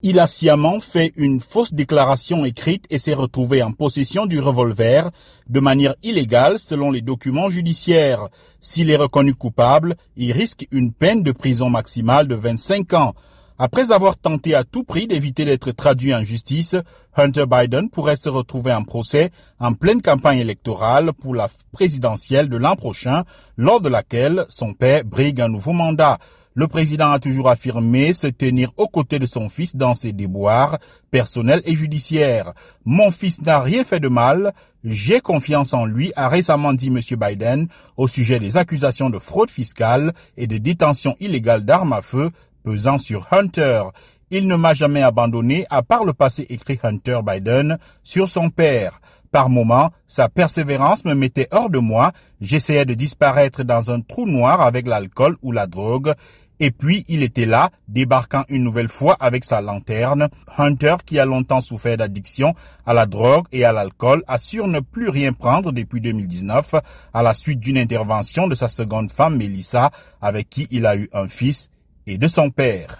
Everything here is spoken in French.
Il a sciemment fait une fausse déclaration écrite et s'est retrouvé en possession du revolver de manière illégale selon les documents judiciaires. S'il est reconnu coupable, il risque une peine de prison maximale de 25 ans. Après avoir tenté à tout prix d'éviter d'être traduit en justice, Hunter Biden pourrait se retrouver en procès en pleine campagne électorale pour la présidentielle de l'an prochain, lors de laquelle son père brigue un nouveau mandat. Le président a toujours affirmé se tenir aux côtés de son fils dans ses déboires personnels et judiciaires. Mon fils n'a rien fait de mal, j'ai confiance en lui, a récemment dit M. Biden au sujet des accusations de fraude fiscale et de détention illégale d'armes à feu pesant sur Hunter. Il ne m'a jamais abandonné, à part le passé écrit Hunter Biden sur son père. Par moments, sa persévérance me mettait hors de moi, j'essayais de disparaître dans un trou noir avec l'alcool ou la drogue, et puis il était là, débarquant une nouvelle fois avec sa lanterne. Hunter, qui a longtemps souffert d'addiction à la drogue et à l'alcool, assure ne plus rien prendre depuis 2019 à la suite d'une intervention de sa seconde femme, Melissa, avec qui il a eu un fils, et de son père.